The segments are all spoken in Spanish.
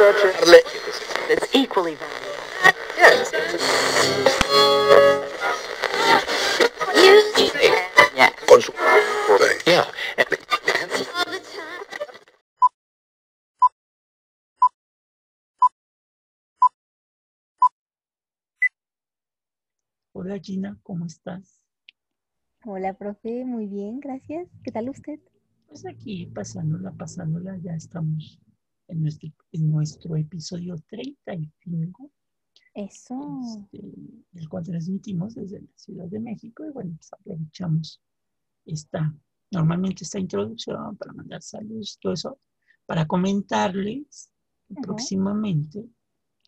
that's equally valuable. Yes. Yeah. con su Yeah. Hola Gina, ¿cómo estás? Hola, profe, muy bien, gracias. ¿Qué tal usted? Pues aquí pasándola, pasándola, ya estamos en nuestro, en nuestro episodio 35, Eso. este, el cual transmitimos desde la Ciudad de México y bueno, pues aprovechamos esta, normalmente esta introducción para mandar saludos, todo eso, para comentarles que Ujú. próximamente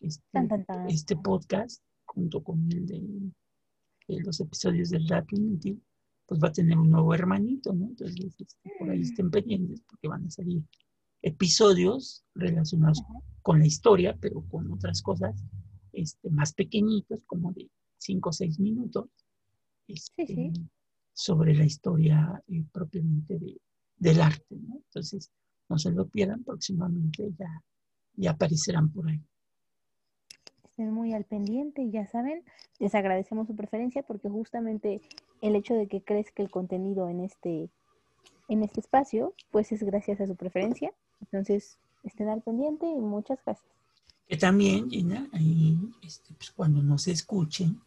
este, Tan, tan, tan. este podcast, junto con el de, de los episodios del Rap Inútil, pues va a tener un nuevo hermanito, ¿no? Entonces, este, por ahí estén pendientes porque van a salir episodios relacionados con la historia, pero con otras cosas este, más pequeñitos, como de 5 o 6 minutos, este, sí. sobre la historia eh, propiamente de- del arte, ¿no? Entonces, no se lo pierdan, próximamente ya, ya aparecerán por ahí. Estén muy al pendiente y ya saben, les agradecemos su preferencia porque justamente el hecho de que crezca el contenido en este, en este espacio, pues es gracias a su preferencia. Entonces, estén al pendiente y muchas gracias. Que también, Gina, ahí, este, pues, cuando nos escuchen,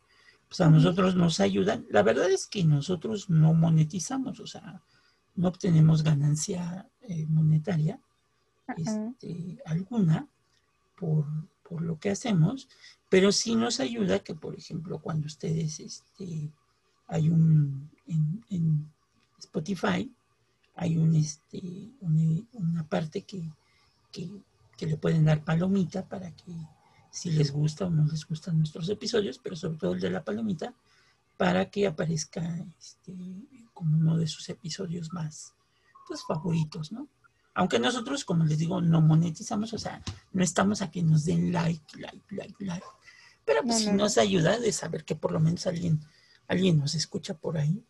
pues a nosotros nos ayudan. La verdad es que nosotros no monetizamos, o sea, no obtenemos ganancia eh, monetaria este, alguna por, por lo que hacemos, pero sí nos ayuda que, por ejemplo, cuando ustedes, este, hay un, en, en Spotify, hay un, este, una, una parte que, que, que le pueden dar palomita para que si les gusta o no les gustan nuestros episodios, pero sobre todo el de la palomita, para que aparezca este, como uno de sus episodios más pues, favoritos, ¿no? Aunque nosotros, como les digo, no monetizamos, o sea, no estamos a que nos den like, like, like, like. Pero pues No, sí no, no. nos ayuda de saber que por lo menos alguien, alguien nos escucha por ahí.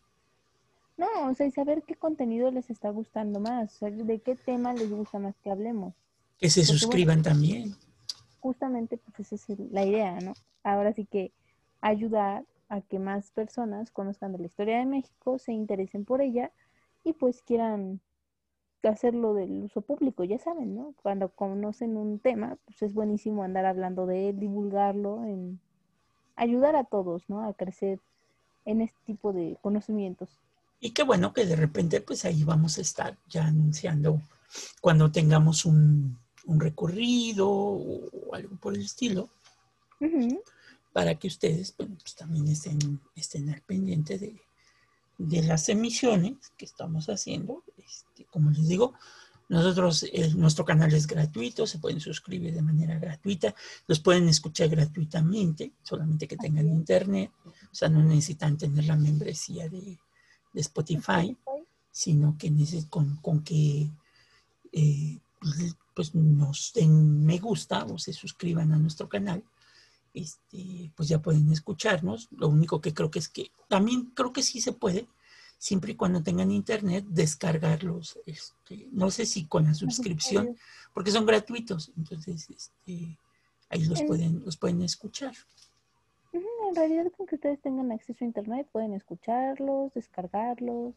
No, o sea, y saber qué contenido les está gustando más, o sea, de qué tema les gusta más que hablemos. Que se Porque, bueno, suscriban también. justamente pues esa es la idea, ¿no? Ahora sí que ayudar a que más personas conozcan de la historia de México, se interesen por ella y pues quieran hacerlo del uso público, ya saben, ¿no? Cuando conocen un tema, pues es buenísimo andar hablando de él, divulgarlo, en ayudar a todos, ¿no? A crecer en este tipo de conocimientos. Y qué bueno que de repente, pues ahí vamos a estar ya anunciando cuando tengamos un, un recorrido o algo por el estilo, Ujú. para que ustedes bueno, pues, también estén, estén al pendiente de, de las emisiones que estamos haciendo. Este, como les digo, nosotros, eh, nuestro canal es gratuito, se pueden suscribir de manera gratuita, los pueden escuchar gratuitamente, solamente que tengan internet, o sea, no necesitan tener la membresía de, de Spotify, sino que con, con que eh, pues nos den me gusta o se suscriban a nuestro canal, este, pues ya pueden escucharnos. Lo único que creo que es que también creo que sí se puede, siempre y cuando tengan internet, descargarlos. Este, no sé si con la suscripción, porque son gratuitos, entonces este, ahí los En- pueden, los pueden escuchar. En realidad, con que ustedes tengan acceso a internet, pueden escucharlos, descargarlos,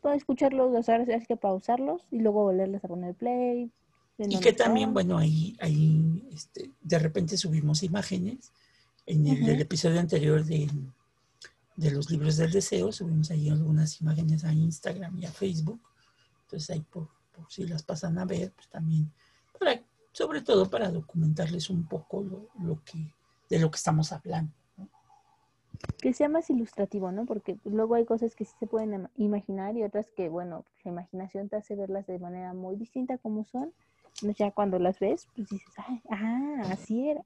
pueden escucharlos, o sea, así que pausarlos y luego volverles a poner play. Y que también, bueno, ahí, ahí este, de repente subimos imágenes. En el del episodio anterior de, de los libros del deseo, subimos ahí algunas imágenes a Instagram y a Facebook. Entonces ahí por, por si las pasan a ver, pues también, para, sobre todo para documentarles un poco lo, lo que, de lo que estamos hablando. ¿no? Que sea más ilustrativo, ¿no? Porque luego hay cosas que sí se pueden ima- imaginar y otras que, bueno, la imaginación te hace verlas de manera muy distinta como son. Entonces ya cuando las ves, pues dices, "Ay, ah, así era.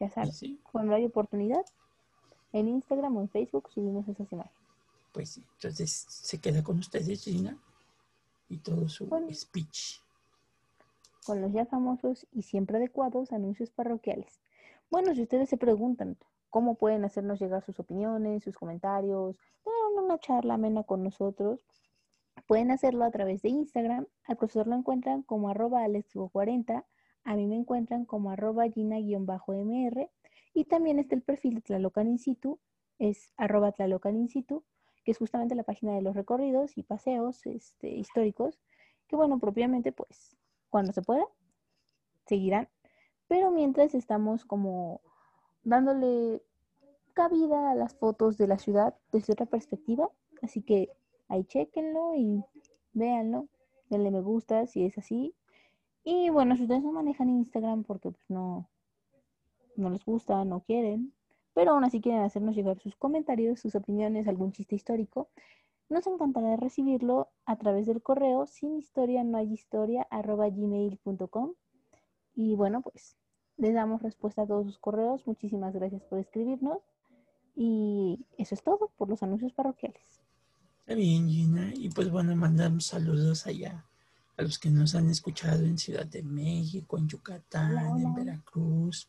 Ya sabes, sí, cuando hay oportunidad, en Instagram o en Facebook subimos esas imágenes. pues sí. Entonces se queda con ustedes, Gina, y todo su Bueno. speech. con los ya famosos y siempre adecuados anuncios parroquiales. Bueno, si ustedes se preguntan cómo pueden hacernos llegar sus opiniones, sus comentarios, una charla amena con nosotros, pueden hacerlo a través de Instagram. Al profesor lo encuentran como arroba alexgo40, A mí me encuentran como arroba gina-mr y también está el perfil de Tlalocan In Situ, es arroba Tlalocan In Situ, que es justamente la página de los recorridos y paseos este, históricos, que bueno, propiamente pues cuando se pueda, seguirán. Pero mientras estamos como dándole cabida a las fotos de la ciudad desde otra perspectiva, así que ahí chequenlo y véanlo, denle me gusta si es así. Y bueno, si ustedes no manejan Instagram porque pues, no, no les gusta, no quieren, pero aún así quieren hacernos llegar sus comentarios, sus opiniones, algún chiste histórico, nos encantará recibirlo a través del correo sin historia no hay historia arroba gmail.com. Y bueno, pues les damos respuesta a todos sus correos. Muchísimas gracias por escribirnos. Y eso es todo por los anuncios parroquiales. Está bien, Gina. Y pues bueno, mandamos saludos allá a los que nos han escuchado en Ciudad de México, en Yucatán, en Veracruz,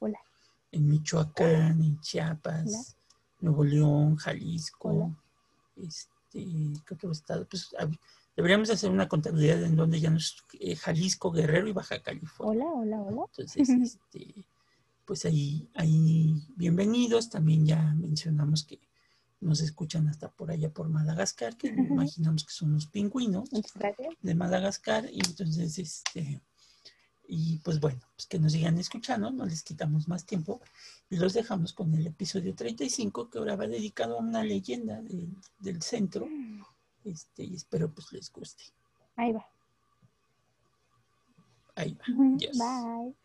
en Michoacán, en Chiapas, Nuevo León, Jalisco, este, ¿qué otro estado? Pues deberíamos hacer una contabilidad en donde ya nos eh, Jalisco, Guerrero y Baja California. Hola, hola, hola. Entonces, este, pues ahí, ahí bienvenidos. También ya mencionamos que nos escuchan hasta por allá por Madagascar, que imaginamos que son los pingüinos de Madagascar. Y entonces, este, y pues bueno, pues que nos sigan escuchando, no les quitamos más tiempo y los dejamos con el episodio 35 que ahora va dedicado a una leyenda del centro. Este, y espero pues les guste. Ahí va. Ahí va. Bye.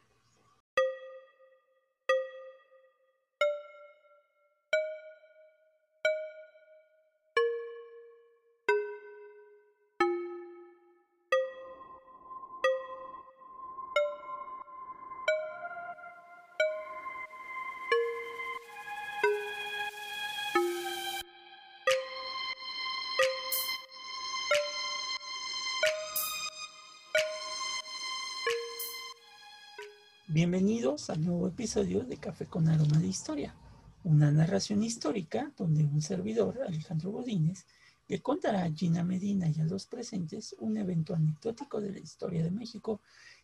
Bienvenidos al nuevo episodio de Café con Aroma de Historia, una narración histórica donde un servidor, Alejandro Godínez, le contará a Gina Medina y a los presentes un evento anecdótico de la historia de México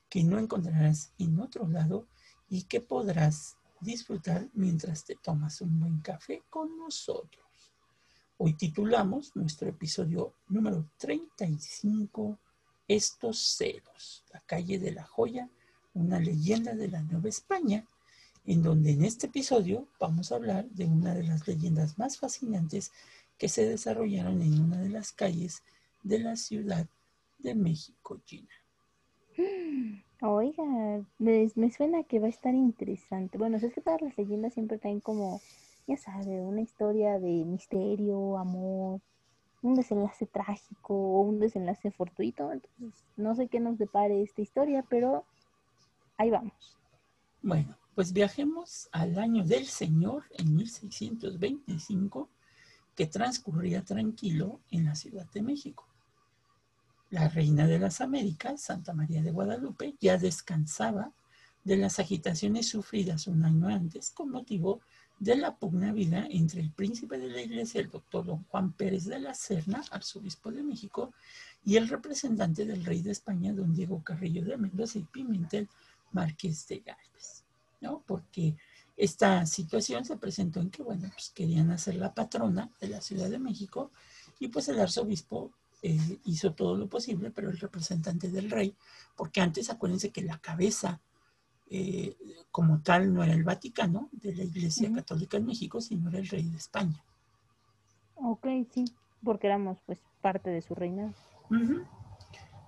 que no encontrarás en otro lado y que podrás disfrutar mientras te tomas un buen café con nosotros. Hoy titulamos nuestro episodio número 35, Estos celos, la calle de la joya una leyenda de la Nueva España, en donde en este episodio vamos a hablar de una de las leyendas más fascinantes que se desarrollaron en una de las calles de la Ciudad de México, China. Oiga, me, suena que va a estar interesante. Bueno, es que todas las leyendas siempre traen como, ya sabe, una historia de misterio, amor, un desenlace trágico o un desenlace fortuito. Entonces, no sé qué nos depare esta historia, pero Ahí vamos. Bueno, pues viajemos al año del Señor en 1625, que transcurría tranquilo en la Ciudad de México. La reina de las Américas, Santa María de Guadalupe, ya descansaba de las agitaciones sufridas un año antes con motivo de la pugna vida entre el príncipe de la iglesia, el doctor don Juan Pérez de la Serna, arzobispo de México, y el representante del rey de España, don Diego Carrillo de Mendoza y Pimentel, Marqués de Galvez, ¿no? Porque esta situación se presentó en que, bueno, pues querían hacer la patrona de la Ciudad de México y pues el arzobispo eh, hizo todo lo posible, pero el representante del rey, porque antes acuérdense que la cabeza eh, como tal no era el Vaticano de la Iglesia Católica en México, sino era el rey de España. Ok, sí, porque éramos pues parte de su reinado.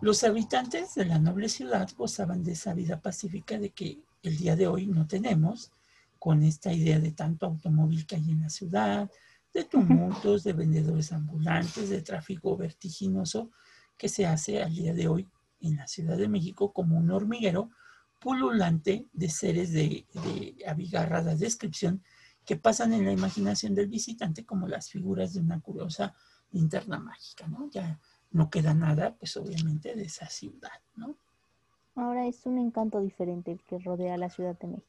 Los habitantes de la noble ciudad gozaban de esa vida pacífica de que el día de hoy no tenemos, con esta idea de tanto automóvil que hay en la ciudad, de tumultos, de vendedores ambulantes, de tráfico vertiginoso que se hace al día de hoy en la Ciudad de México como un hormiguero pululante de seres de, de abigarrada descripción que pasan en la imaginación del visitante como las figuras de una curiosa linterna mágica, ¿no? Ya no queda nada, pues obviamente, de esa ciudad, ¿no? Ahora es un encanto diferente el que rodea la Ciudad de México.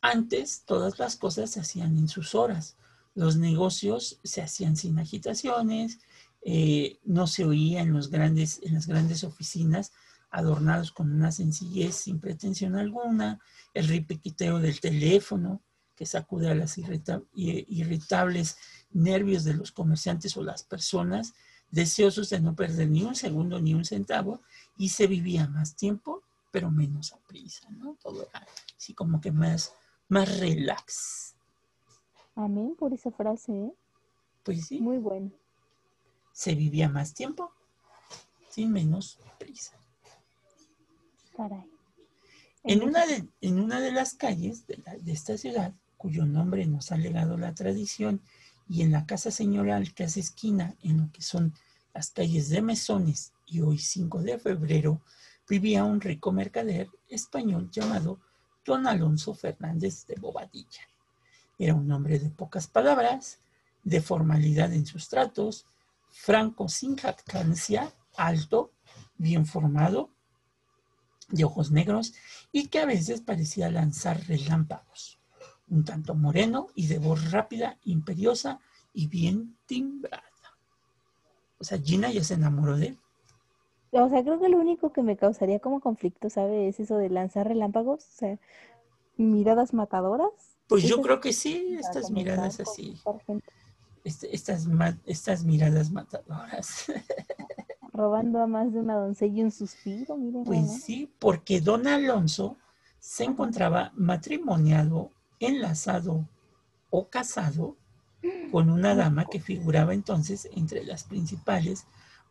Antes todas las cosas se hacían en sus horas. Los negocios se hacían sin agitaciones, eh, no se oía en, los grandes, en las grandes oficinas adornados con una sencillez sin pretensión alguna, el ripiquiteo del teléfono que sacude a las irritables nervios de los comerciantes o las personas, deseosos de no perder ni un segundo ni un centavo, y se vivía más tiempo, pero menos a prisa, ¿no? Todo era así como que más, más relax. Amén por esa frase, ¿eh? Pues sí. Muy bueno. Se vivía más tiempo, sin menos prisa. Caray. En una, de, en una de las calles de, de, esta ciudad, cuyo nombre nos ha legado la tradición, y en la casa señoral que hace esquina en lo que son las calles de Mesones y hoy 5 de febrero, vivía un rico mercader español llamado Don Alonso Fernández de Bobadilla. Era un hombre de pocas palabras, de formalidad en sus tratos, franco sin jactancia, alto, bien formado, de ojos negros y que a veces parecía lanzar relámpagos, un tanto moreno y de voz rápida, imperiosa y bien timbrada. O sea, Gina ya se enamoró de él. O sea, creo que lo único que me causaría como conflicto, ¿sabe? Es eso de lanzar relámpagos, o sea, miradas matadoras. Pues yo creo que sí, estas miradas así. Este, estas, estas miradas matadoras. robando a más de una doncella un suspiro, miren. Pues sí, porque don Alonso se encontraba matrimoniado, enlazado o casado con una dama que figuraba entonces entre las principales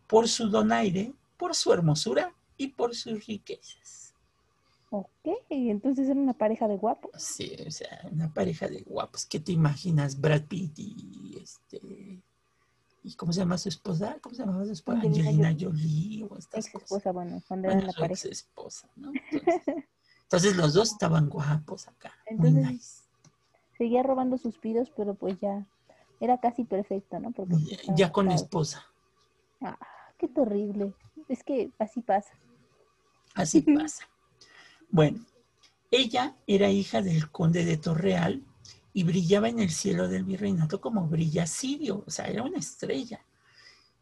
por su donaire, por su hermosura y por sus riquezas. Ok, entonces era una pareja de guapos. Sí, o sea, una pareja de guapos. ¿Qué te imaginas? Brad Pitt y este ¿Y cómo se llama su esposa? ¿Cómo se llamaba su esposa? Angelina Jolie o estas ex esposa, bueno, cuando era la pareja. Esposa, ¿no? Entonces, los dos estaban guapos acá. Entonces, muy nice. seguía robando suspiros, pero pues ya era casi perfecto, ¿no? Porque ya, con esposa. Ah, qué terrible. Es que así pasa. Así pasa. Bueno, ella era hija del conde de Torreal, y brillaba en el cielo del virreinato como brilla Sirio, o sea, era una estrella,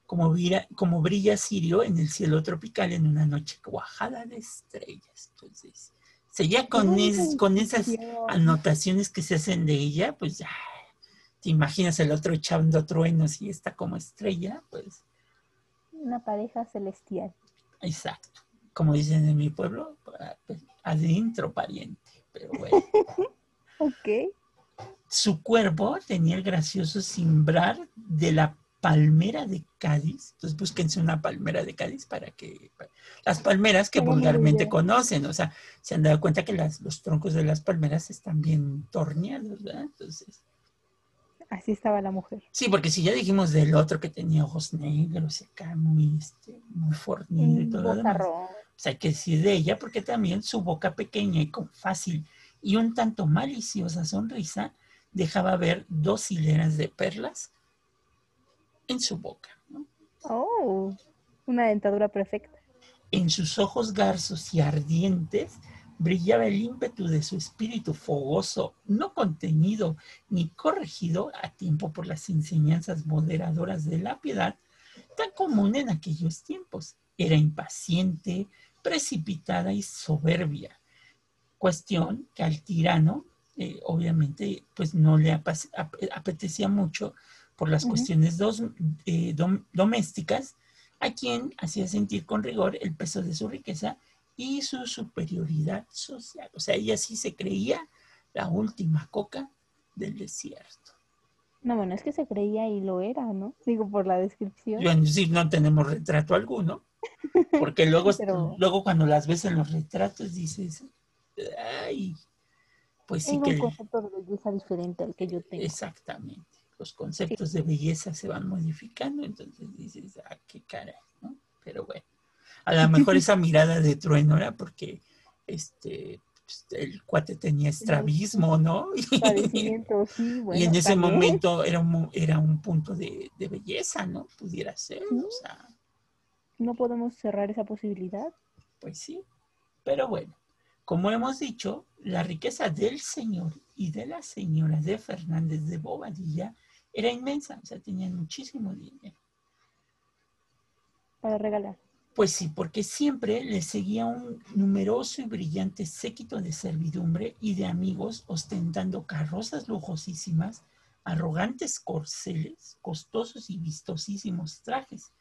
como, como brilla Sirio en el cielo tropical en una noche cuajada de estrellas. Entonces, seguía con, con esas anotaciones que se hacen de ella, pues ya, te imaginas el otro echando truenos y está como estrella, pues. Una pareja celestial. Exacto. Como dicen en mi pueblo, pues, adentro pariente, pero bueno. ok. Su cuerpo tenía el gracioso cimbrar de la palmera de Cádiz. Entonces búsquense una palmera de Cádiz para que... Las palmeras que vulgarmente conocen, o sea, se han dado cuenta que los troncos de las palmeras están bien torneados, ¿verdad? Entonces... Así estaba la mujer. Sí, porque si ya dijimos del otro que tenía ojos negros y acá muy, este, muy fornido y todo lo demás, pues hay que decir de ella porque también su boca pequeña y con fácil y un tanto maliciosa sonrisa dejaba ver dos hileras de perlas en su boca. Oh, una dentadura perfecta. En sus ojos garzos y ardientes brillaba el ímpetu de su espíritu fogoso, no contenido ni corregido a tiempo por las enseñanzas moderadoras de la piedad, tan común en aquellos tiempos. Era impaciente, precipitada y soberbia, cuestión que al tirano eh, obviamente pues no le apetecía mucho por las cuestiones dos, eh, domésticas, a quien hacía sentir con rigor el peso de su riqueza y su superioridad social. O sea, ella sí se creía la última coca del desierto. No, bueno, es que se creía y lo era, ¿no? Digo, por la descripción. Bueno, sí, no tenemos retrato alguno, porque luego, luego cuando las ves en los retratos dices, ay, pues sí que... un concepto de belleza diferente al que yo tengo. Exactamente. Los conceptos de belleza se van modificando, entonces dices, ah, qué cara, ¿no? Pero bueno, a lo mejor esa mirada de trueno era porque este, pues, el cuate tenía estrabismo, ¿no? sí, y en ese momento era un, era un punto de, de belleza, ¿no? Pudiera ser, o sea. No podemos cerrar esa posibilidad. Pues sí, pero bueno. Como hemos dicho, la riqueza del señor y de la señora de Fernández de Bobadilla era inmensa, o sea, tenían muchísimo dinero. Para regalar. Pues sí, porque siempre le seguía un numeroso y brillante séquito de servidumbre y de amigos ostentando carrozas lujosísimas, arrogantes corceles, costosos y vistosísimos trajes.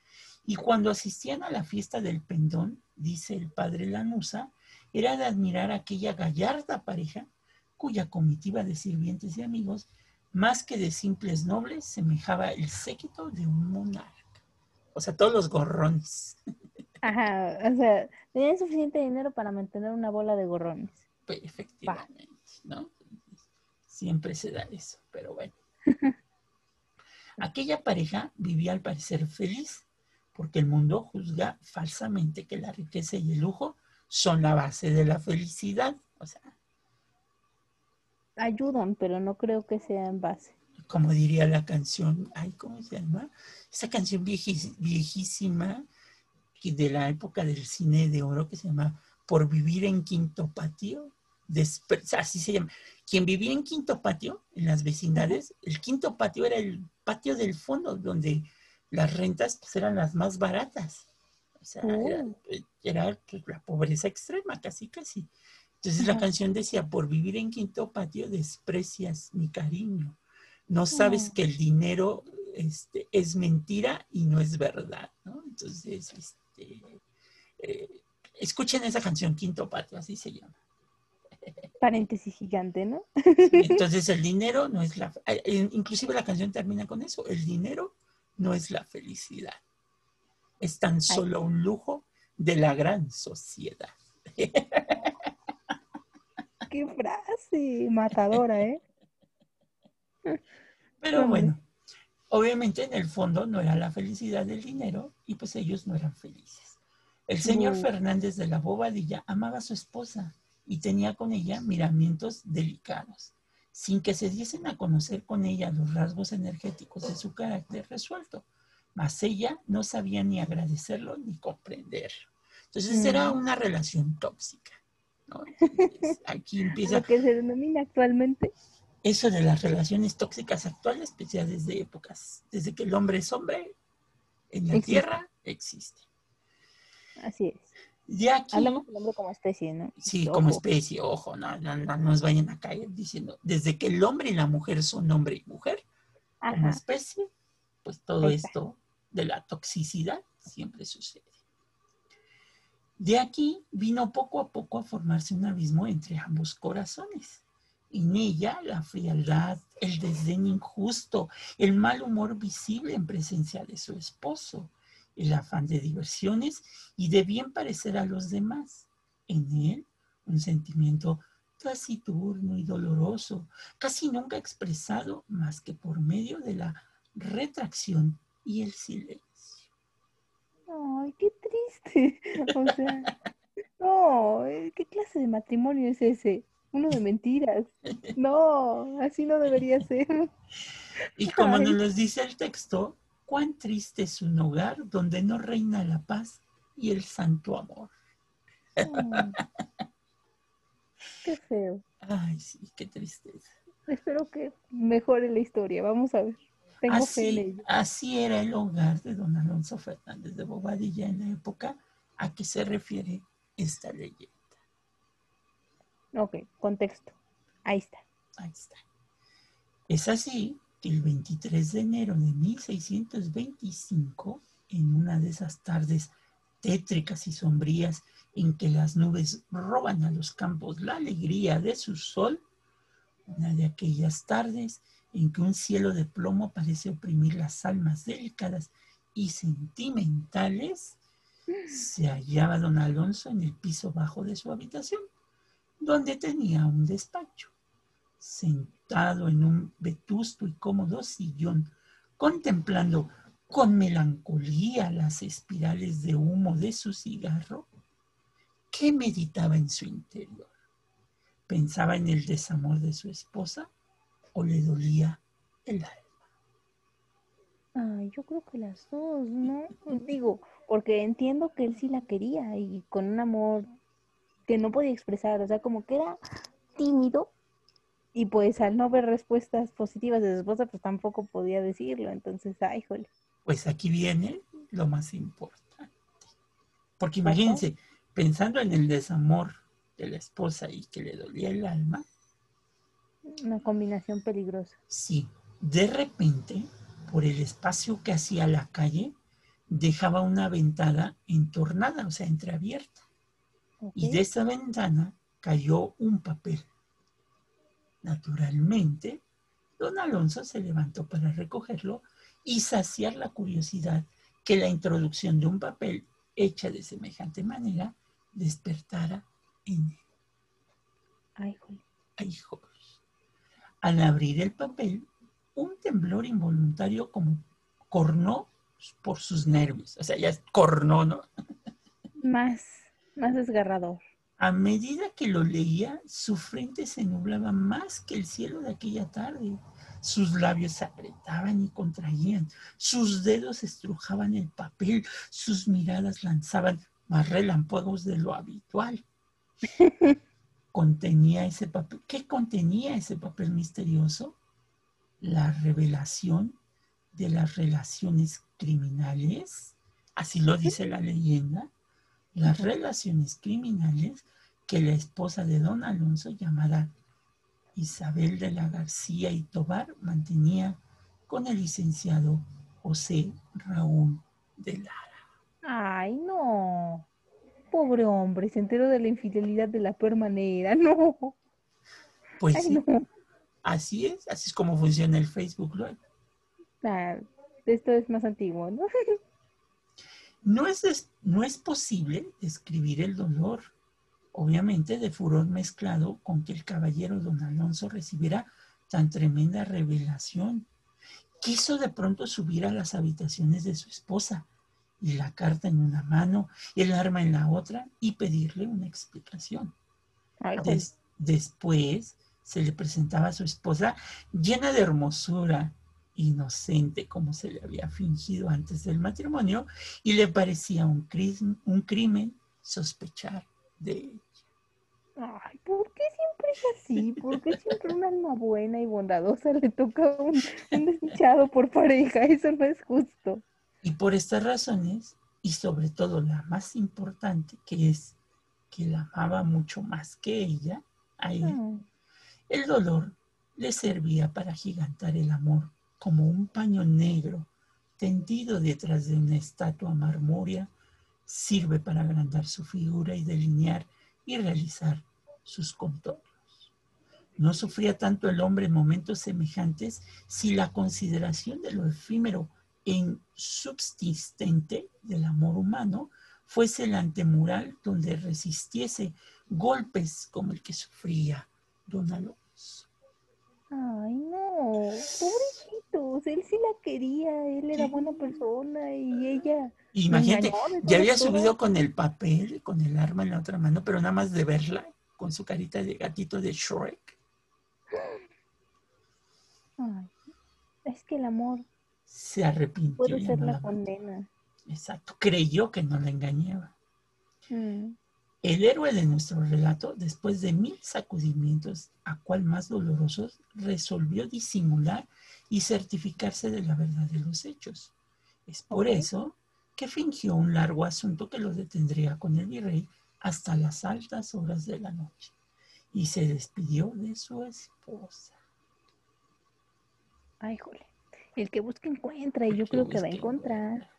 Y cuando asistían a la fiesta del pendón, dice el padre Lanusa, era de admirar aquella gallarda pareja cuya comitiva de sirvientes y amigos, más que de simples nobles, semejaba el séquito de un monarca. O sea, todos los gorrones. Ajá, o sea, tenían suficiente dinero para mantener una bola de gorrones. Pues, efectivamente, ¿no? Siempre se da eso, pero bueno. Aquella pareja vivía al parecer feliz, porque el mundo juzga falsamente que la riqueza y el lujo son la base de la felicidad. O sea, Ayudan, pero no creo que sea en base. como diría la canción, ay, ¿cómo se llama? Esa canción viejis- viejísima de la época del cine de oro que se llama Por vivir en quinto patio. Así se llama. Quien vivía en quinto patio, en las vecindades, el quinto patio era el patio del fondo, donde las rentas pues, eran las más baratas. O sea, era, era, pues, la pobreza extrema, casi, casi. Entonces la canción decía, por vivir en quinto patio desprecias mi cariño. No sabes Mm. que el dinero este, es mentira y no es verdad, ¿no? Entonces, este, eh, escuchen esa canción, Quinto Patio, así se llama. Paréntesis gigante, ¿no? Entonces el dinero no es la... eh, eh, Inclusive la canción termina con eso, el dinero no es la felicidad. Es tan solo un lujo de la gran sociedad. Qué frase matadora, ¿eh? Pero bueno, obviamente en el fondo no era la felicidad del dinero y pues ellos no eran felices. El señor No. Fernández de la Bobadilla amaba a su esposa y tenía con ella miramientos delicados, sin que se diesen a conocer con ella los rasgos energéticos de su carácter resuelto. Mas ella no sabía ni agradecerlo ni comprenderlo. Entonces era Mm. una relación tóxica. ¿no? Aquí empieza Lo que se denomina actualmente. Eso de las relaciones tóxicas actuales, pues ya desde épocas, desde que el hombre es hombre en la Existe. tierra, existe. Así es. De aquí, Hablamos del hombre como especie, ¿no? sí, Ojo. como especie, ojo, no, no, no nos vayan a caer diciendo, desde que el hombre y la mujer son hombre y mujer, como especie, pues todo esto de la toxicidad siempre sucede. De aquí vino poco a poco a formarse un abismo entre ambos corazones. En ella la frialdad, el desdén injusto, el mal humor visible en presencia de su esposo, el afán de diversiones y de bien parecer a los demás. En él un sentimiento taciturno y doloroso, casi nunca expresado más que por medio de la retracción y el silencio. Ay, qué triste. O sea, no, ¿qué clase de matrimonio es ese? Uno de mentiras. No, así no debería ser. Y como Ay. nos los dice el texto, cuán triste es un hogar donde no reina la paz y el santo amor. Qué feo. Ay, sí, qué tristeza. Espero que mejore la historia. Vamos a ver. Tengo fe en ello. así era el hogar de don Alonso Fernández de Bobadilla en la época a que se refiere esta leyenda. Ok, contexto. Ahí está. Ahí está. Es así que el 23 de enero de 1625, en una de esas tardes tétricas y sombrías en que las nubes roban a los campos la alegría de su sol, una de aquellas tardes en que un cielo de plomo parece oprimir las almas delicadas y sentimentales, se hallaba don Alonso en el piso bajo de su habitación, donde tenía un despacho sentado en un vetusto y cómodo sillón, contemplando con melancolía las espirales de humo de su cigarro, ¿qué meditaba en su interior? ¿Pensaba en el desamor de su esposa o le dolía el alma? Ay, yo creo que las dos, ¿no? Digo, porque entiendo que él sí la quería y con un amor que no podía expresar, o sea, como que era tímido y pues al no ver respuestas positivas de su esposa, pues tampoco podía decirlo, entonces, ay, jole. Pues aquí viene lo más importante. Porque imagínense, pensando en el desamor de la esposa y que le dolía el alma, Una combinación peligrosa. sí, de repente, por el espacio que hacía la calle, dejaba una ventana entornada, o sea, entreabierta. Y de esa ventana cayó un papel. Naturalmente, don Alonso se levantó para recogerlo y saciar la curiosidad que la introducción de un papel hecha de semejante manera despertara en él. Ay, jole. Ay. Al abrir el papel, un temblor involuntario como cornó por sus nervios. O sea, ya es cornó, ¿no? Más, más desgarrador. A medida que lo leía, su frente se nublaba más que el cielo de aquella tarde. Sus labios se apretaban y contraían, sus dedos estrujaban el papel, sus miradas lanzaban más relámpagos de lo habitual. Contenía ese papel. ¿Qué contenía ese papel misterioso? La revelación de las relaciones criminales, así lo dice la leyenda, las relaciones criminales que la esposa de don Alonso, llamada Isabel de la García y Tobar, mantenía con el licenciado José Raúl de Lara. Ay, no. Pobre hombre, se enteró de la infidelidad de la peor manera. No. Pues Ay, sí, no. así es, así es como funciona el Facebook esto es más antiguo, ¿no? No es, no es posible describir el dolor, obviamente de furor mezclado con que el caballero don Alonso recibiera tan tremenda revelación. Quiso de pronto subir a las habitaciones de su esposa y la carta en una mano, el arma en la otra y pedirle una explicación. Des- después se le presentaba a su esposa llena de hermosura, inocente como se le había fingido antes del matrimonio, y le parecía un, crimen sospechar de ella. Ay, ¿por qué siempre es así? ¿Por qué siempre una alma buena y bondadosa le toca un, un desdichado por pareja? Eso no es justo. Y por estas razones, y sobre todo la más importante, que es que la amaba mucho más que ella, a él, Mm, El dolor le servía para gigantar el amor como un paño negro tendido detrás de una estatua marmórea, sirve para agrandar su figura y delinear y realizar sus contornos. No sufría tanto el hombre en momentos semejantes si la consideración de lo efímero e insubsistente del amor humano fuese el antemural donde resistiese golpes como el que sufría don Alonso. Ay, no. Pobrecitos. Él sí la quería. Él era buena persona y ella. Imagínate, ya había subido con el papel, con el arma en la otra mano, pero nada más de verla, con su carita de gatito de Shrek, Ay, es que el amor se arrepintió. puede ser no la la- condena. Exacto, creyó que no la engañaba. Mm, El héroe de nuestro relato, después de mil sacudimientos, a cual más dolorosos, resolvió disimular y certificarse de la verdad de los hechos. Es por eso que fingió un largo asunto que lo detendría con el virrey hasta las altas horas de la noche y se despidió de su esposa. Ay, jole. El que busca encuentra y yo creo que va a encontrar.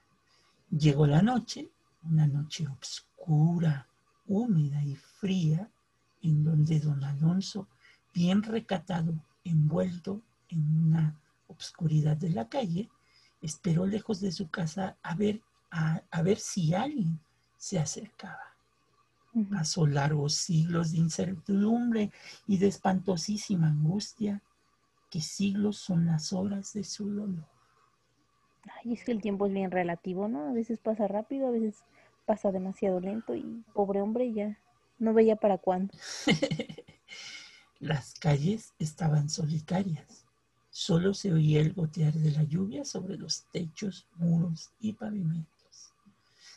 Llegó la noche, una noche oscura, húmeda y fría, en donde don Alonso, bien recatado, envuelto en una obscuridad de la calle, esperó lejos de su casa a ver, a, a ver si alguien se acercaba. Pasó largos siglos de incertidumbre y de espantosísima angustia, que siglos son las horas de su dolor. Ay, es que el tiempo es bien relativo, ¿no? A veces pasa rápido, a veces pasa demasiado lento y pobre hombre ya no veía para cuándo. Las calles estaban solitarias. Solo se oía el gotear de la lluvia sobre los techos, muros y pavimentos.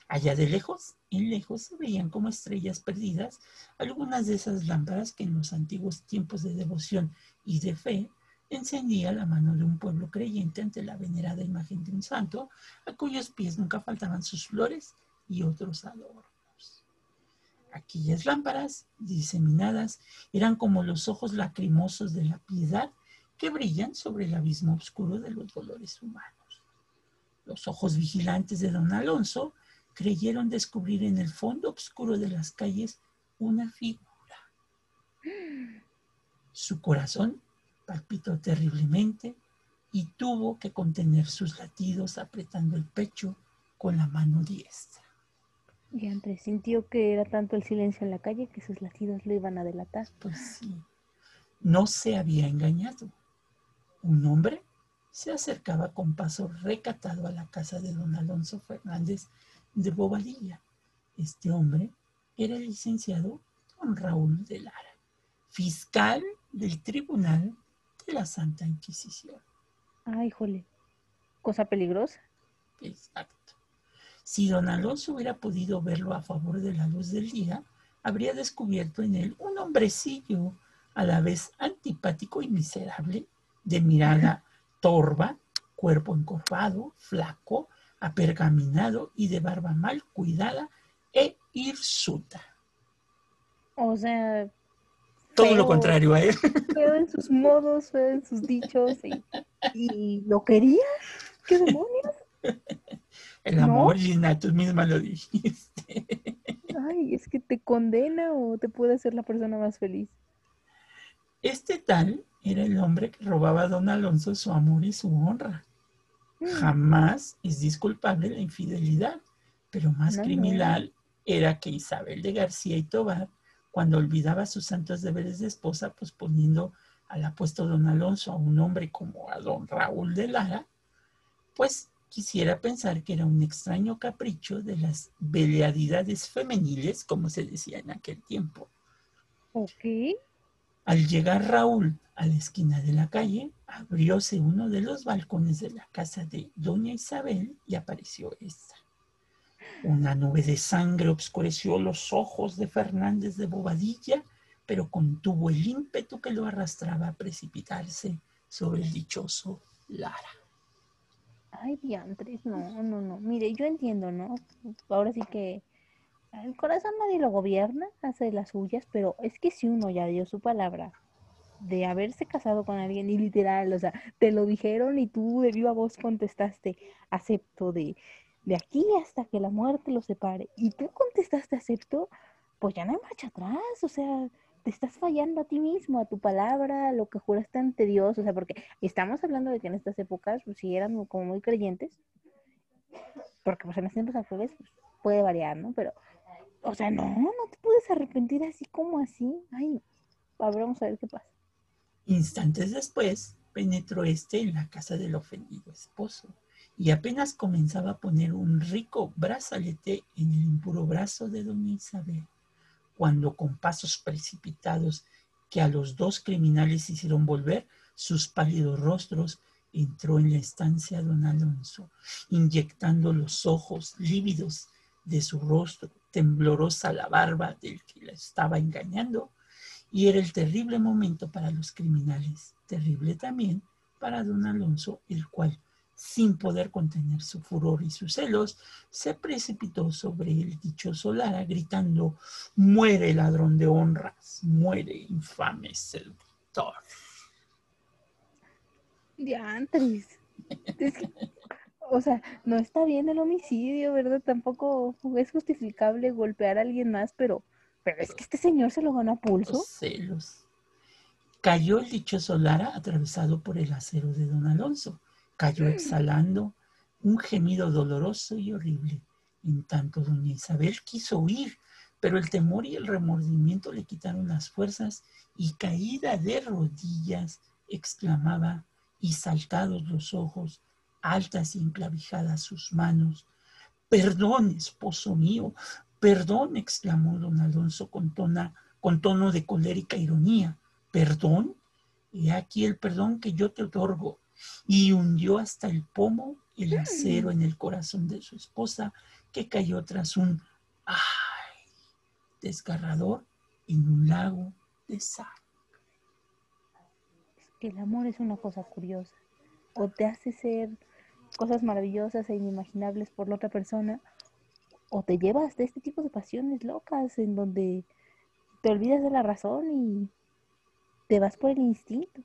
Allá de lejos, en lejos, se veían como estrellas perdidas algunas de esas lámparas que en los antiguos tiempos de devoción y de fe encendía la mano de un pueblo creyente ante la venerada imagen de un santo, a cuyos pies nunca faltaban sus flores y otros adornos. Aquellas lámparas diseminadas eran como los ojos lacrimosos de la piedad que brillan sobre el abismo oscuro de los dolores humanos. Los ojos vigilantes de don Alonso creyeron descubrir en el fondo oscuro de las calles una figura. Su corazón palpitó terriblemente y tuvo que contener sus latidos apretando el pecho con la mano diestra. Y Andrés sintió que era tanto el silencio en la calle que sus latidos lo iban a delatar. Pues sí, no se había engañado. Un hombre se acercaba con paso recatado a la casa de don Alonso Fernández de Bobadilla. Este hombre era el licenciado don Raúl de Lara, fiscal del Tribunal de la Santa Inquisición. Ay, jole. Cosa peligrosa. Exacto. Si don Alonso hubiera podido verlo a favor de la luz del día, habría descubierto en él un hombrecillo a la vez antipático y miserable, de mirada torva, cuerpo encorvado, flaco, apergaminado y de barba mal cuidada e hirsuta. O sea, Todo lo contrario a él. feo en sus modos, feo en sus dichos. Y, y lo quería. ¿Qué demonios? El ¿No? amor, Gina, tú misma lo dijiste. Ay, es que te condena o te puede hacer la persona más feliz. Este tal era el hombre que robaba a don Alonso su amor y su honra. Jamás es disculpable la infidelidad, pero más No, no. criminal era que Isabel de García y Tobar, cuando olvidaba sus santos deberes de esposa, pues poniendo al apuesto don Alonso a un hombre como a don Raúl de Lara, pues quisiera pensar que era un extraño capricho de las veleadidades femeniles, como se decía en aquel tiempo. Ok. Al llegar Raúl a la esquina de la calle, abrióse uno de los balcones de la casa de doña Isabel y apareció esta. Una nube de sangre obscureció los ojos de Fernández de Bobadilla, pero contuvo el ímpetu que lo arrastraba a precipitarse sobre el dichoso Lara. Ay, diantres, no, no, no. Mire, yo entiendo, ¿no? Ahora sí que el corazón nadie lo gobierna, hace las suyas, pero es que si uno ya dio su palabra de haberse casado con alguien y literal, o sea, te lo dijeron y tú de viva voz contestaste, acepto de, de aquí hasta que la muerte los separe, y tú contestaste acepto, pues ya no hay marcha atrás, o sea, te estás fallando a ti mismo, a tu palabra, lo que juraste ante Dios, o sea, porque estamos hablando de que en estas épocas, pues sí eran como muy creyentes, porque pues en los tiempos pues, puede variar, ¿no? Pero, o sea, no, no te puedes arrepentir así como así. Ay, a ver, vamos a ver qué pasa. Instantes después, penetró éste en la casa del ofendido esposo y apenas comenzaba a poner un rico brazalete en el impuro brazo de doña Isabel, cuando con pasos precipitados que a los dos criminales hicieron volver sus pálidos rostros, entró en la estancia don Alonso, inyectando los ojos lívidos de su rostro, temblorosa la barba del que la estaba engañando, y era el terrible momento para los criminales, terrible también para don Alonso, el cual, sin poder contener su furor y sus celos, se precipitó sobre el dichoso Lara, gritando, muere ladrón de honras, muere infame seductor. Diantres. Es que, o sea, no está bien el homicidio, ¿verdad? Tampoco es justificable golpear a alguien más, pero, pero es que este señor se lo ganó a pulso. Los celos. Cayó el dichoso Lara atravesado por el acero de don Alonso. Cayó exhalando un gemido doloroso y horrible. En tanto, doña Isabel quiso huir, pero el temor y el remordimiento le quitaron las fuerzas y caída de rodillas exclamaba y saltados los ojos, altas y enclavijadas sus manos. Perdón, esposo mío, perdón, exclamó don Alonso con, tona- con tono de colérica ironía. ¿Perdón? He aquí el perdón que yo te otorgo. Y hundió hasta el pomo el acero en el corazón de su esposa, que cayó tras un ¡ay! desgarrador en un lago de sangre. que el amor es una cosa curiosa. O te hace ser cosas maravillosas e inimaginables por la otra persona, o te llevas de este tipo de pasiones locas en donde te olvidas de la razón y te vas por el instinto.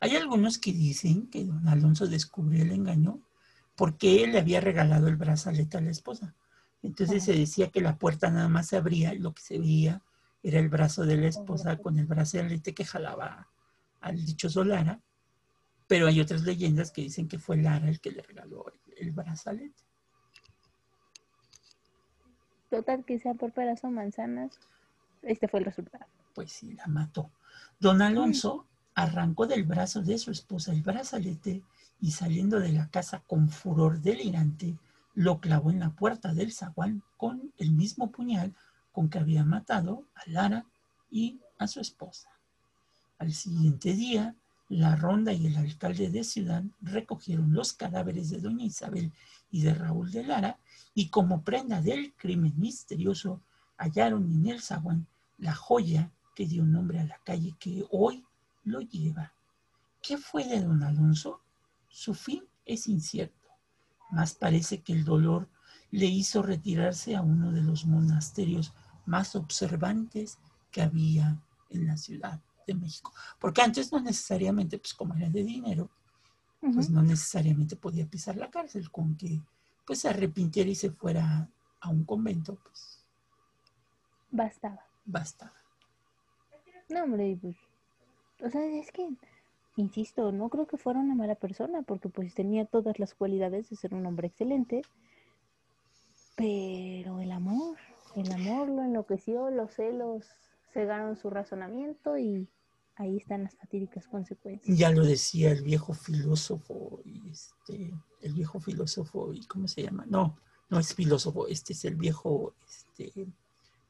Hay algunos que dicen que don Alonso descubrió el engaño porque él le había regalado el brazalete a la esposa. Entonces se decía que la puerta nada más se abría y lo que se veía era el brazo de la esposa con el brazalete que jalaba al dichoso Lara. Pero hay otras leyendas que dicen que fue Lara el que le regaló el, el brazalete. Total, que sea por peras o manzanas, este fue el resultado. Pues sí, la mató. Don Alonso arrancó del brazo de su esposa el brazalete y saliendo de la casa con furor delirante, lo clavó en la puerta del zaguán con el mismo puñal con que había matado a Lara y a su esposa. Al siguiente día, la ronda y el alcalde de ciudad recogieron los cadáveres de doña Isabel y de Raúl de Lara y como prenda del crimen misterioso hallaron en el zaguán la joya que dio nombre a la calle que hoy lo lleva. ¿Qué fue de don Alonso? Su fin es incierto, mas parece que el dolor le hizo retirarse a uno de los monasterios más observantes que había en la Ciudad de México. Porque antes no necesariamente, pues como era de dinero, pues no necesariamente podía pisar la cárcel, con que pues se arrepintiera y se fuera a un convento, pues Bastaba. bastaba. No, hombre, pues, o sea, es que, insisto, no creo que fuera una mala persona, porque pues tenía todas las cualidades de ser un hombre excelente, pero el amor, el amor lo enloqueció, los celos cegaron su razonamiento y ahí están las fatídicas consecuencias. Ya lo decía el viejo filósofo, y este, el viejo filósofo, ¿y cómo se llama? No, no es filósofo, este es el viejo este,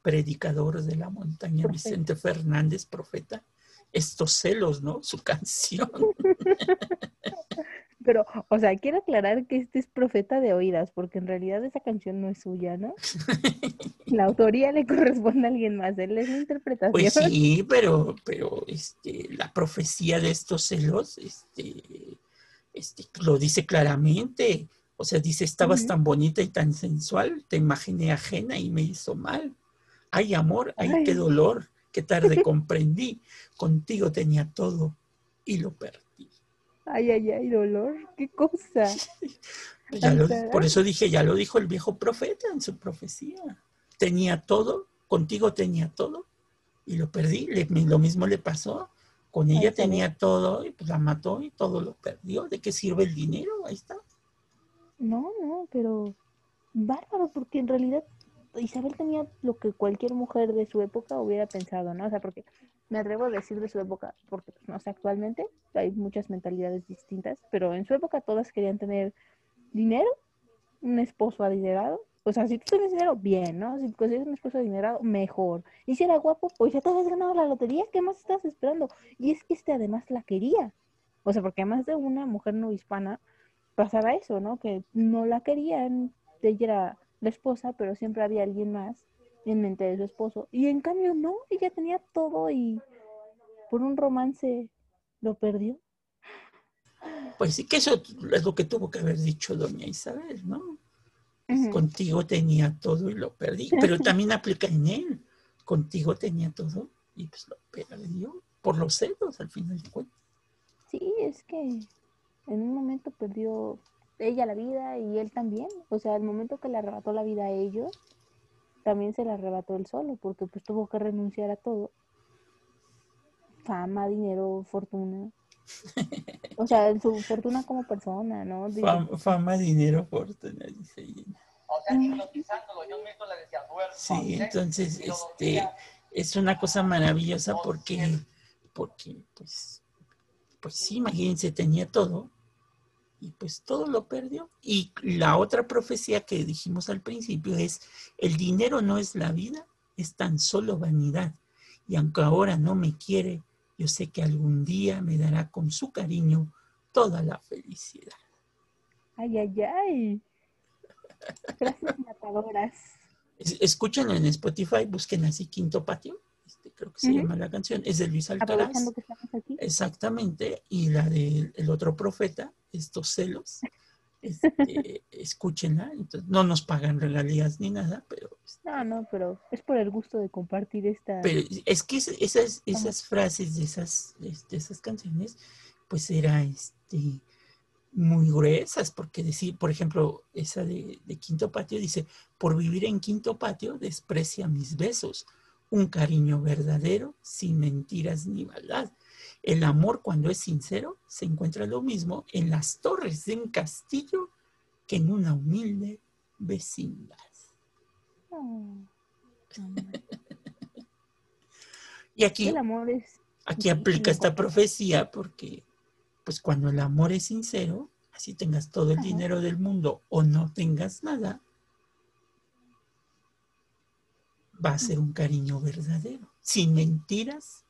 predicador de la montaña, Profeta. Vicente Fernández, profeta. Estos celos, ¿no? Su canción. Pero, o sea, quiero aclarar que este es profeta de oídas, porque en realidad esa canción no es suya, ¿no? La autoría le corresponde a alguien más, él es la interpretación. Pues sí, pero, pero este, la profecía de estos celos este, este, lo dice claramente. O sea, dice, estabas tan bonita y tan sensual, te imaginé ajena y me hizo mal. Ay, amor, ay, Ay. qué dolor, qué tarde comprendí. Contigo tenía todo y lo perdí. Ay, ay, ay, dolor, qué cosa. Ya lo- por eso dije, ya lo dijo el viejo profeta en su profecía. Tenía todo, contigo tenía todo y lo perdí. Le- lo mismo le pasó. Con ella tenía todo y pues la mató y todo lo perdió. ¿De qué sirve el dinero? Ahí está. No, no, pero bárbaro, porque en realidad Isabel tenía lo que cualquier mujer de su época hubiera pensado, ¿no? O sea, porque me atrevo a decir de su época, porque pues, no sé, actualmente hay muchas mentalidades distintas, pero en su época todas querían tener dinero, un esposo adinerado. O sea, si tú tienes dinero, bien, ¿no? Si consigues un esposo adinerado, mejor. Y si era guapo, pues ya te habías ganado la lotería, ¿qué más estás esperando? Y es que este además la quería. O sea, porque además de una mujer no hispana, pasaba eso, ¿no? Que no la querían, ella era la esposa, pero siempre había alguien más en mente de su esposo. Y en cambio no, ella tenía todo y por un romance lo perdió. Pues sí, que eso es lo que tuvo que haber dicho doña Isabel, ¿no? Contigo tenía todo y lo perdí. Pero también aplica en él. Contigo tenía todo y pues lo perdió por los celos al final de cuentas. Sí, es que en un momento perdió ella la vida y él también. O sea, el momento que le arrebató la vida a ellos, también se la arrebató él solo, porque pues tuvo que renunciar a todo. Fama, dinero, fortuna. O sea, su fortuna como persona, ¿no? Fama, fama, dinero, fortuna, dice ella. O sea, hipnotizándolo, yo mismo le decía, duerme. Sí, entonces, este, es una cosa maravillosa porque, porque, pues, pues sí, imagínense, tenía todo y pues todo lo perdió. Y la otra profecía que dijimos al principio es, el dinero no es la vida, es tan solo vanidad. Y aunque ahora no me quiere, yo sé que algún día me dará con su cariño toda la felicidad. Ay, ay, ay. Frases matadoras. Es- Escúchenlo en Spotify, busquen así Quinto Patio, este, creo que se llama la canción, es de Luis Alcaraz. Que aquí. Exactamente, y la del el otro profeta, estos celos, este, escúchenla. Entonces, no nos pagan regalías ni nada, pero, No, no, pero es por el gusto de compartir esta. pero es que es- esas, esas frases de esas, de esas canciones, pues era este muy gruesas, porque decir, por ejemplo, esa de, de Quinto Patio dice, por vivir en Quinto Patio desprecia mis besos, un cariño verdadero, sin mentiras ni maldad. El amor cuando es sincero se encuentra lo mismo en las torres de un castillo que en una humilde vecindad. Oh. Y aquí, el amor es. aquí aplica esta profecía porque, pues cuando el amor es sincero, así tengas todo el Ajá. dinero del mundo o no tengas nada, va a ser un cariño verdadero, sin mentiras,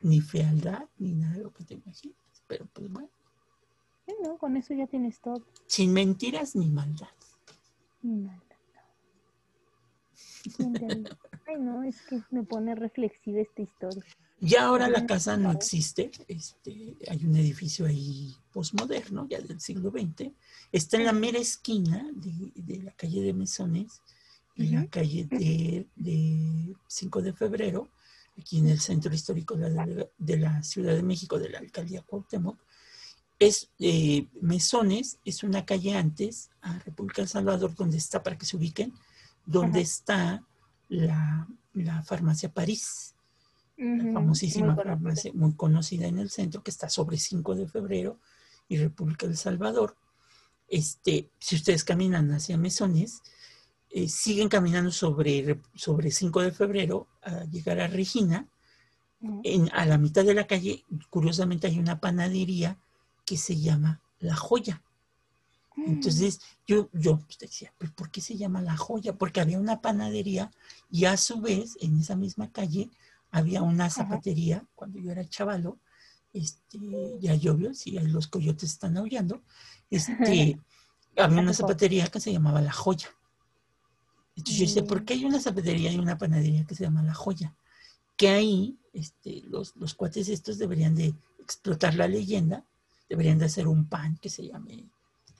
ni fealdad, ni nada de lo que te imaginas. Pero pues bueno, no, con eso ya tienes todo. sin mentiras ni maldad. Ni maldad. Ay, no, es que me pone reflexiva esta historia. Ya ahora la casa no existe, este, hay un edificio ahí posmoderno, ya del siglo XX, está en la mera esquina de, de la calle de Mesones y la calle de, de 5 de febrero, aquí en el centro histórico de la, de la Ciudad de México, de la alcaldía Cuauhtémoc. Es, eh, Mesones es una calle antes a República del Salvador, donde está, para que se ubiquen, donde Ajá. está la, la farmacia París la Ujú, famosísima muy farmacia muy conocida en el centro, que está sobre 5 de febrero y República del Salvador. Este, si ustedes caminan hacia Mesones, eh, siguen caminando sobre, Re- sobre 5 de febrero a llegar a Regina. En, a la mitad de la calle, curiosamente, hay una panadería que se llama La Joya. Entonces yo, yo pues, decía, "¿Pero ¿por qué se llama La Joya? Porque había una panadería y a su vez en esa misma calle había una zapatería cuando yo era chavalo. Este, ya llovió, sí, los coyotes están aullando. Este, había una zapatería que se llamaba La Joya. Entonces yo decía, ¿por qué hay una zapatería y una panadería que se llama La Joya? Que ahí este, los, los cuates estos deberían de explotar la leyenda, deberían de hacer un pan que se llame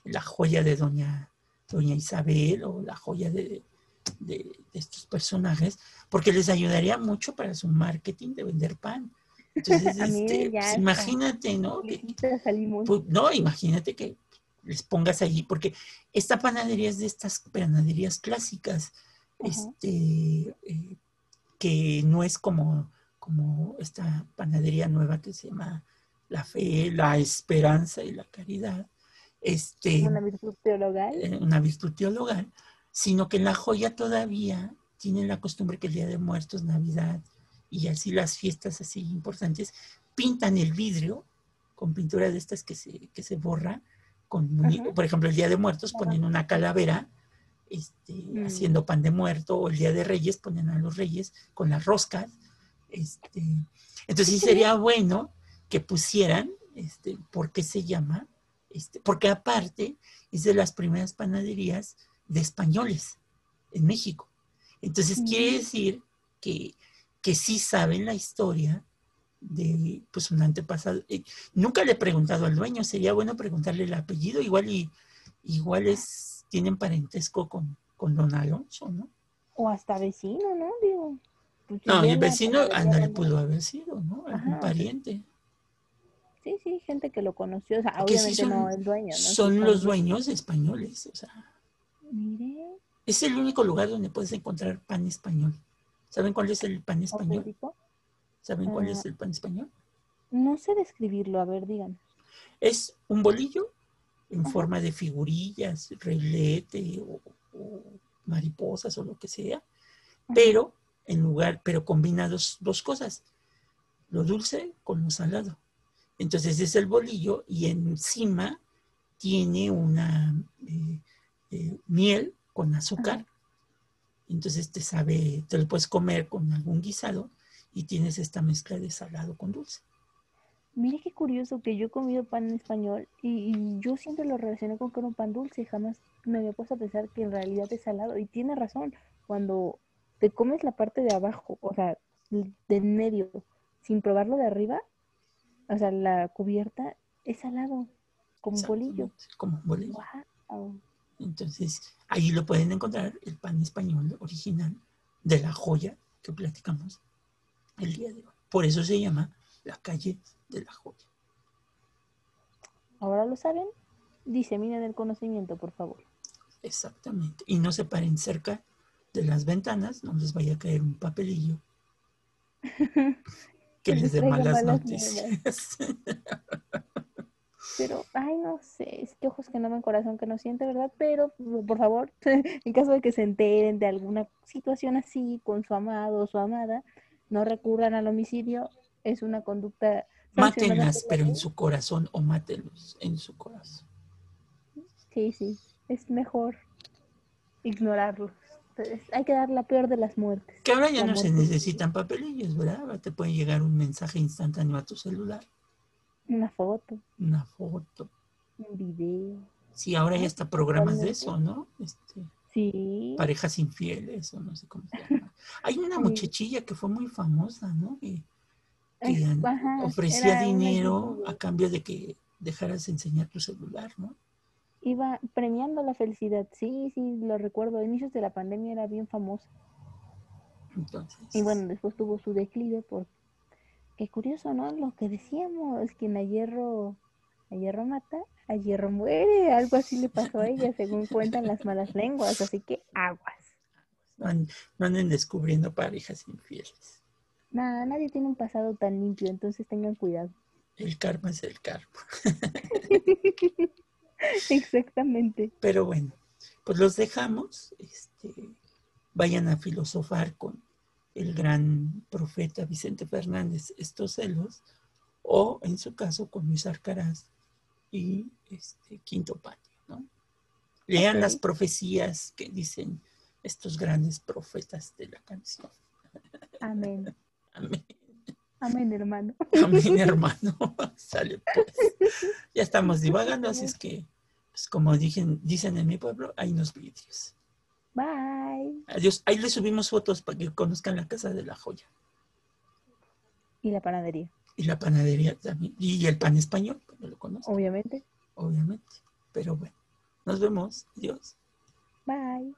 la joya de doña, doña Isabel o la joya de, de- de estos personajes, porque les ayudaría mucho para su marketing de vender pan. Entonces, este, pues, imagínate, ¿no? Que- pues, no, imagínate que les pongas allí, porque esta panadería es de estas panaderías clásicas, este, eh, que no es como, como esta panadería nueva que se llama la fe, la esperanza y la caridad, este, Una virtud teologal. eh, una virtud teologal, sino que en la joya todavía tienen la costumbre que el Día de Muertos, Navidad y así las fiestas así importantes, pintan el vidrio con pintura de estas que se, que se borra, con, por ejemplo, el Día de Muertos ponen una calavera este, Mm. haciendo pan de muerto, o el Día de Reyes ponen a los reyes con las roscas. Este, entonces sí sería bueno que pusieran, este, ¿por qué se llama? Este, porque aparte es de las primeras panaderías de españoles en México. Entonces quiere Ujú. decir que, que sí saben la historia de pues un antepasado. Eh, nunca le he preguntado al dueño, sería bueno preguntarle el apellido, igual y igual es, tienen parentesco con, con don Alonso, ¿no? O hasta vecino, ¿no? Digo. pues, No, el vecino, ándale, pudo haber sido, ¿no? Algún Ajá. pariente. Sí, sí, gente que lo conoció. O sea, Porque sí obviamente son- no el dueño, ¿no? Sí Son los dueños españoles, o sea, Mire, es el único lugar donde puedes encontrar pan español. ¿Saben cuál es el pan español? auténtico. ¿Saben cuál Ah. es el pan español? No sé describirlo, a ver, díganos. Es un bolillo en Ajá. forma de figurillas, reglete o, o mariposas o lo que sea, pero en lugar, pero combina dos, dos cosas, lo dulce con lo salado. Entonces es el bolillo y encima tiene una eh, eh, miel con azúcar. Entonces te sabe, te lo puedes comer con algún guisado y tienes esta mezcla de salado con dulce. Mire qué curioso que yo he comido pan en español y, y yo siempre lo relacioné con que era un pan dulce. Jamás me había puesto a pensar que en realidad es salado. Y tiene razón, cuando te comes la parte de abajo, o sea, de medio, sin probarlo de arriba, o sea, la cubierta es salado. como un bolillo. Como un bolillo. Wow. Entonces, ahí lo pueden encontrar, el pan español original de la joya que platicamos el día de hoy. Por eso se llama la calle de la joya. Ahora lo saben. Diseminen el conocimiento, por favor. Exactamente. Y no se paren cerca de las ventanas, no les vaya a caer un papelillo que les dé malas noticias. Pero, ay, no sé, es que ojos que no ven, corazón que no siente, ¿verdad? Pero, por favor, en caso de que se enteren de alguna situación así con su amado o su amada, no recurran al homicidio. Es una conducta. Mátenlas, pero en su corazón o mátenlos en su corazón. Sí, sí, es mejor ignorarlos. Entonces, hay que dar la peor de las muertes. Que ahora ya La no se necesitan papelillos, ¿verdad? Ahora te puede llegar un mensaje instantáneo a tu celular, Una foto, una foto. un video. Sí, ahora ya está programas de eso, ¿no? Este, Sí. parejas infieles o no sé cómo se llama. Hay una Sí. muchachilla que fue muy famosa, ¿no? Que, que Es- an- ajá, ofrecía dinero a cambio de que dejaras enseñar tu celular, ¿no? Iba premiando la felicidad. Sí, sí, lo recuerdo. A inicios de la pandemia era bien famosa. Entonces, Y bueno, después tuvo su declive por... Qué curioso, ¿no? Lo que decíamos, quien a hierro, a hierro mata, a hierro muere. Algo así le pasó a ella, según cuentan las malas lenguas. Así que aguas. no, an- no anden descubriendo parejas infieles. Nada, nadie tiene un pasado tan limpio, entonces tengan cuidado. El karma es el karma. Exactamente. Pero bueno, pues los dejamos. Este, vayan a filosofar con el gran profeta Vicente Fernández estos celos, o en su caso con Luis Arcaraz y este, Quinto Patio, ¿no? Lean las profecías que dicen estos grandes profetas de la canción. Amén. Amén. Amén, hermano. Amén, hermano. Sale pues. Ya estamos divagando, así es que, pues, como dicen, dicen en mi pueblo, hay unos vidrios. Bye. Adiós. Ahí les subimos fotos para que conozcan la casa de la joya. Y la panadería, Y la panadería también. Y el pan español, que lo conozcan, obviamente. obviamente. Pero bueno, nos vemos. Adiós. Bye.